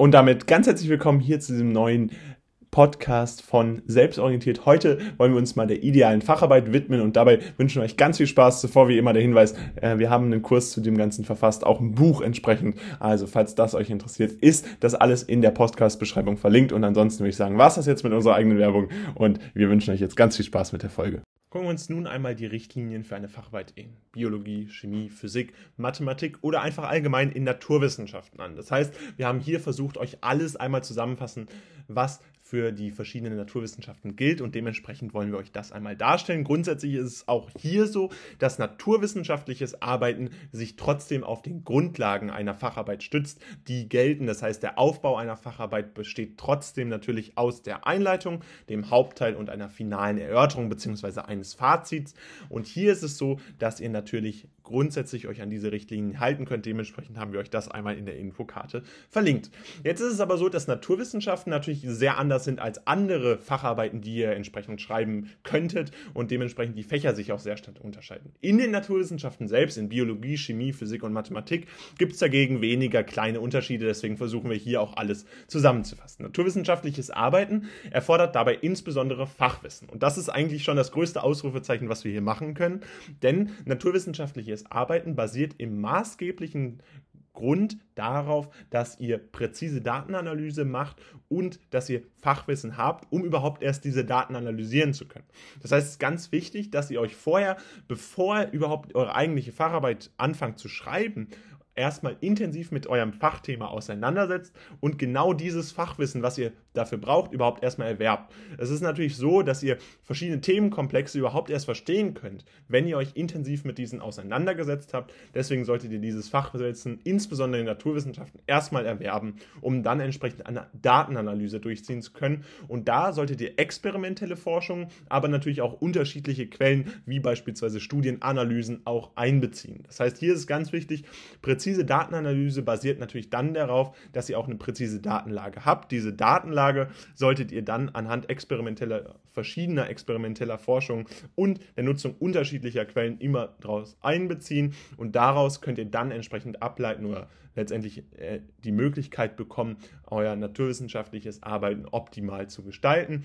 Und damit ganz herzlich willkommen hier zu diesem neuen Podcast von Selbstorientiert. Heute wollen wir uns mal der idealen Facharbeit widmen und dabei wünschen wir euch ganz viel Spaß. Zuvor wie immer der Hinweis, äh, wir haben einen Kurs zu dem Ganzen verfasst, auch ein Buch entsprechend. Also falls das euch interessiert, ist das alles in der Podcast-Beschreibung verlinkt. Und ansonsten würde ich sagen, was das jetzt mit unserer eigenen Werbung und wir wünschen euch jetzt ganz viel Spaß mit der Folge. Gucken wir uns nun einmal die Richtlinien für eine Facharbeit in Biologie, Chemie, Physik, Mathematik oder einfach allgemein in Naturwissenschaften an. Das heißt, wir haben hier versucht, euch alles einmal zusammenfassen, was für die verschiedenen Naturwissenschaften gilt und dementsprechend wollen wir euch das einmal darstellen. Grundsätzlich ist es auch hier so, dass naturwissenschaftliches Arbeiten sich trotzdem auf den Grundlagen einer Facharbeit stützt, die gelten. Das heißt, der Aufbau einer Facharbeit besteht trotzdem natürlich aus der Einleitung, dem Hauptteil und einer finalen Erörterung bzw. eines Fazits. Und hier ist es so, dass ihr natürlich grundsätzlich euch an diese Richtlinien halten könnt. Dementsprechend haben wir euch das einmal in der Infokarte verlinkt. Jetzt ist es aber so, dass Naturwissenschaften natürlich sehr anders sind als andere Facharbeiten, die ihr entsprechend schreiben könntet und dementsprechend die Fächer sich auch sehr stark unterscheiden. In den Naturwissenschaften selbst, in Biologie, Chemie, Physik und Mathematik, gibt es dagegen weniger kleine Unterschiede. Deswegen versuchen wir hier auch alles zusammenzufassen. Naturwissenschaftliches Arbeiten erfordert dabei insbesondere Fachwissen. Und das ist eigentlich schon das größte Ausrufezeichen, was wir hier machen können. Denn naturwissenschaftliches Eigenes Arbeiten basiert im maßgeblichen Grund darauf, dass ihr präzise Datenanalyse macht und dass ihr Fachwissen habt, um überhaupt erst diese Daten analysieren zu können. Das heißt, es ist ganz wichtig, dass ihr euch vorher, bevor ihr überhaupt eure eigentliche Facharbeit anfangt zu schreiben, erstmal intensiv mit eurem Fachthema auseinandersetzt und genau dieses Fachwissen, was ihr dafür braucht, überhaupt erstmal erwerbt. Es ist natürlich so, dass ihr verschiedene Themenkomplexe überhaupt erst verstehen könnt, wenn ihr euch intensiv mit diesen auseinandergesetzt habt. Deswegen solltet ihr dieses Fachwissen, insbesondere in Naturwissenschaften, erstmal erwerben, um dann entsprechend eine Datenanalyse durchziehen zu können. Und da solltet ihr experimentelle Forschung, aber natürlich auch unterschiedliche Quellen, wie beispielsweise Studienanalysen, auch einbeziehen. Das heißt, hier ist ganz wichtig, präzise präzise Datenanalyse basiert natürlich dann darauf, dass ihr auch eine präzise Datenlage habt. Diese Datenlage solltet ihr dann anhand experimenteller, verschiedener experimenteller Forschung und der Nutzung unterschiedlicher Quellen immer daraus einbeziehen und daraus könnt ihr dann entsprechend ableiten oder letztendlich äh, die Möglichkeit bekommen, euer naturwissenschaftliches Arbeiten optimal zu gestalten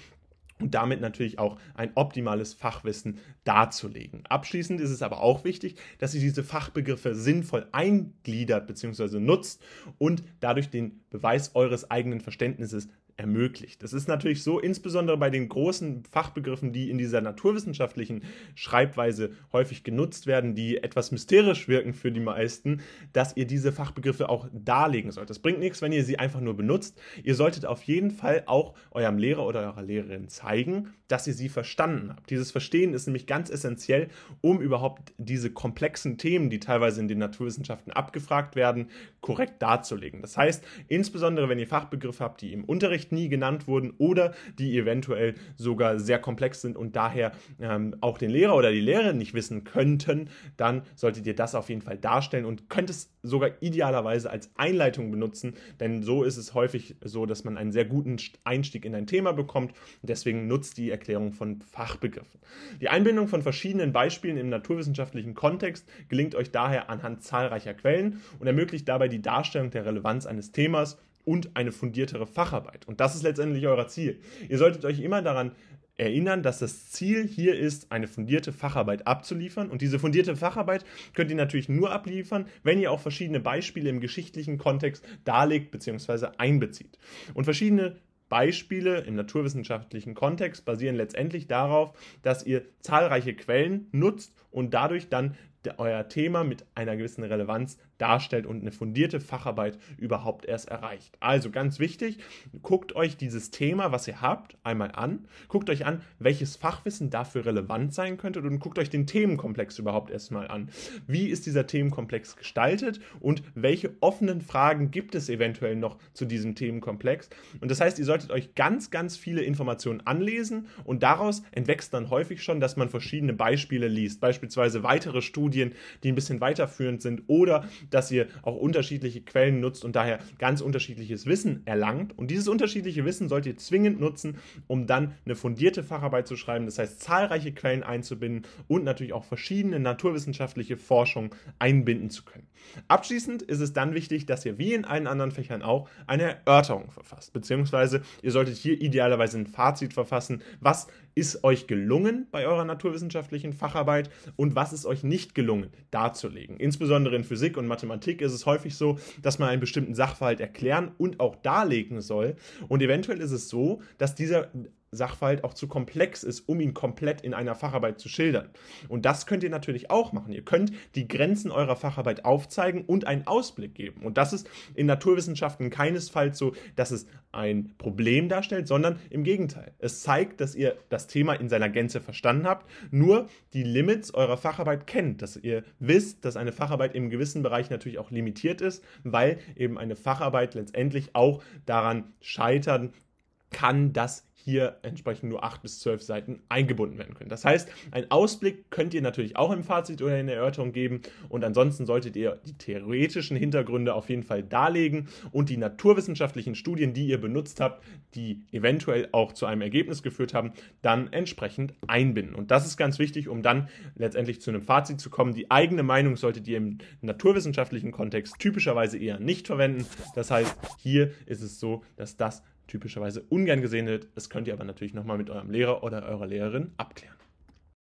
und damit natürlich auch ein optimales Fachwissen darzulegen. Abschließend ist es aber auch wichtig, dass ihr diese Fachbegriffe sinnvoll eingliedert bzw. nutzt und dadurch den Beweis eures eigenen Verständnisses ermöglicht. Das ist natürlich so, insbesondere bei den großen Fachbegriffen, die in dieser naturwissenschaftlichen Schreibweise häufig genutzt werden, die etwas mysterisch wirken für die meisten, dass ihr diese Fachbegriffe auch darlegen sollt. Das bringt nichts, wenn ihr sie einfach nur benutzt. Ihr solltet auf jeden Fall auch eurem Lehrer oder eurer Lehrerin zeigen, dass ihr sie verstanden habt. Dieses Verstehen ist nämlich ganz essentiell, um überhaupt diese komplexen Themen, die teilweise in den Naturwissenschaften abgefragt werden, korrekt darzulegen. Das heißt, insbesondere wenn ihr Fachbegriffe habt, die im Unterricht Unterricht nie genannt wurden oder die eventuell sogar sehr komplex sind und daher ähm, auch den Lehrer oder die Lehrerin nicht wissen könnten, dann solltet ihr das auf jeden Fall darstellen und könnt es sogar idealerweise als Einleitung benutzen, denn so ist es häufig so, dass man einen sehr guten Einstieg in ein Thema bekommt und deswegen nutzt die Erklärung von Fachbegriffen. Die Einbindung von verschiedenen Beispielen im naturwissenschaftlichen Kontext gelingt euch daher anhand zahlreicher Quellen und ermöglicht dabei die Darstellung der Relevanz eines Themas und eine fundiertere Facharbeit. Und das ist letztendlich euer Ziel. Ihr solltet euch immer daran erinnern, dass das Ziel hier ist, eine fundierte Facharbeit abzuliefern. Und diese fundierte Facharbeit könnt ihr natürlich nur abliefern, wenn ihr auch verschiedene Beispiele im geschichtlichen Kontext darlegt bzw. einbezieht. Und verschiedene Beispiele im naturwissenschaftlichen Kontext basieren letztendlich darauf, dass ihr zahlreiche Quellen nutzt und dadurch dann euer Thema mit einer gewissen Relevanz darstellt und eine fundierte Facharbeit überhaupt erst erreicht. Also ganz wichtig, guckt euch dieses Thema, was ihr habt, einmal an, guckt euch an, welches Fachwissen dafür relevant sein könnte und guckt euch den Themenkomplex überhaupt erstmal an. Wie ist dieser Themenkomplex gestaltet und welche offenen Fragen gibt es eventuell noch zu diesem Themenkomplex? Und das heißt, ihr solltet euch ganz, ganz viele Informationen anlesen und daraus entwächst dann häufig schon, dass man verschiedene Beispiele liest, beispielsweise weitere Studien, die ein bisschen weiterführend sind oder dass ihr auch unterschiedliche Quellen nutzt und daher ganz unterschiedliches Wissen erlangt. Und dieses unterschiedliche Wissen sollt ihr zwingend nutzen, um dann eine fundierte Facharbeit zu schreiben. Das heißt, zahlreiche Quellen einzubinden und natürlich auch verschiedene naturwissenschaftliche Forschung einbinden zu können. Abschließend ist es dann wichtig, dass ihr wie in allen anderen Fächern auch eine Erörterung verfasst, beziehungsweise ihr solltet hier idealerweise ein Fazit verfassen, was ist euch gelungen bei eurer naturwissenschaftlichen Facharbeit und was ist euch nicht gelungen darzulegen. Insbesondere in Physik und Mathematik ist es häufig so, dass man einen bestimmten Sachverhalt erklären und auch darlegen soll und eventuell ist es so, dass dieser Sachverhalt auch zu komplex ist, um ihn komplett in einer Facharbeit zu schildern. Und das könnt ihr natürlich auch machen. Ihr könnt die Grenzen eurer Facharbeit aufzeigen und einen Ausblick geben. Und das ist in Naturwissenschaften keinesfalls so, dass es ein Problem darstellt, sondern im Gegenteil. Es zeigt, dass ihr das Thema in seiner Gänze verstanden habt, nur die Limits eurer Facharbeit kennt, dass ihr wisst, dass eine Facharbeit im gewissen Bereich natürlich auch limitiert ist, weil eben eine Facharbeit letztendlich auch daran scheitern kann, dass hier entsprechend nur 8 bis 12 Seiten eingebunden werden können. Das heißt, einen Ausblick könnt ihr natürlich auch im Fazit oder in der Erörterung geben und ansonsten solltet ihr die theoretischen Hintergründe auf jeden Fall darlegen und die naturwissenschaftlichen Studien, die ihr benutzt habt, die eventuell auch zu einem Ergebnis geführt haben, dann entsprechend einbinden. Und das ist ganz wichtig, um dann letztendlich zu einem Fazit zu kommen. Die eigene Meinung solltet ihr im naturwissenschaftlichen Kontext typischerweise eher nicht verwenden. Das heißt, hier ist es so, dass das typischerweise ungern gesehen wird. Das könnt ihr aber natürlich nochmal mit eurem Lehrer oder eurer Lehrerin abklären.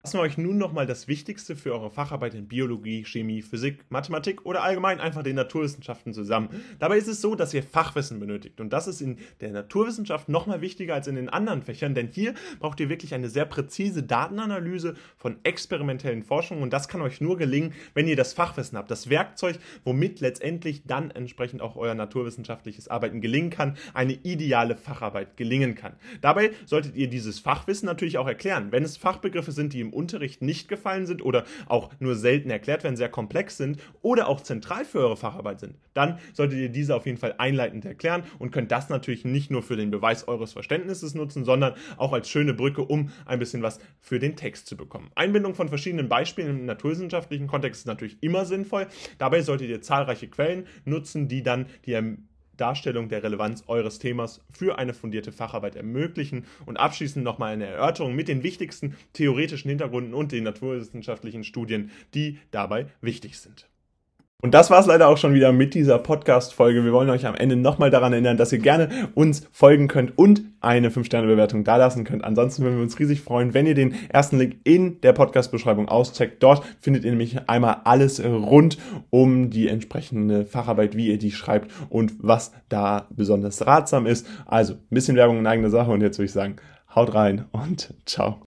Fassen wir euch nun nochmal das Wichtigste für eure Facharbeit in Biologie, Chemie, Physik, Mathematik oder allgemein einfach den Naturwissenschaften zusammen. Dabei ist es so, dass ihr Fachwissen benötigt und das ist in der Naturwissenschaft nochmal wichtiger als in den anderen Fächern, denn hier braucht ihr wirklich eine sehr präzise Datenanalyse von experimentellen Forschungen und das kann euch nur gelingen, wenn ihr das Fachwissen habt, das Werkzeug, womit letztendlich dann entsprechend auch euer naturwissenschaftliches Arbeiten gelingen kann, eine ideale Facharbeit gelingen kann. Dabei solltet ihr dieses Fachwissen natürlich auch erklären. Wenn es Fachbegriffe sind, die im Unterricht nicht gefallen sind oder auch nur selten erklärt werden, sehr komplex sind oder auch zentral für eure Facharbeit sind, dann solltet ihr diese auf jeden Fall einleitend erklären und könnt das natürlich nicht nur für den Beweis eures Verständnisses nutzen, sondern auch als schöne Brücke, um ein bisschen was für den Text zu bekommen. Einbindung von verschiedenen Beispielen im naturwissenschaftlichen Kontext ist natürlich immer sinnvoll. Dabei solltet ihr zahlreiche Quellen nutzen, die dann die Darstellung der Relevanz eures Themas für eine fundierte Facharbeit ermöglichen und abschließend nochmal eine Erörterung mit den wichtigsten theoretischen Hintergründen und den naturwissenschaftlichen Studien, die dabei wichtig sind. Und das war es leider auch schon wieder mit dieser Podcast-Folge. Wir wollen euch am Ende nochmal daran erinnern, dass ihr gerne uns folgen könnt und eine 5-Sterne-Bewertung dalassen könnt. Ansonsten würden wir uns riesig freuen, wenn ihr den ersten Link in der Podcast-Beschreibung auscheckt. Dort findet ihr nämlich einmal alles rund um die entsprechende Facharbeit, wie ihr die schreibt und was da besonders ratsam ist. Also ein bisschen Werbung in eigener Sache und jetzt würde ich sagen, haut rein und ciao.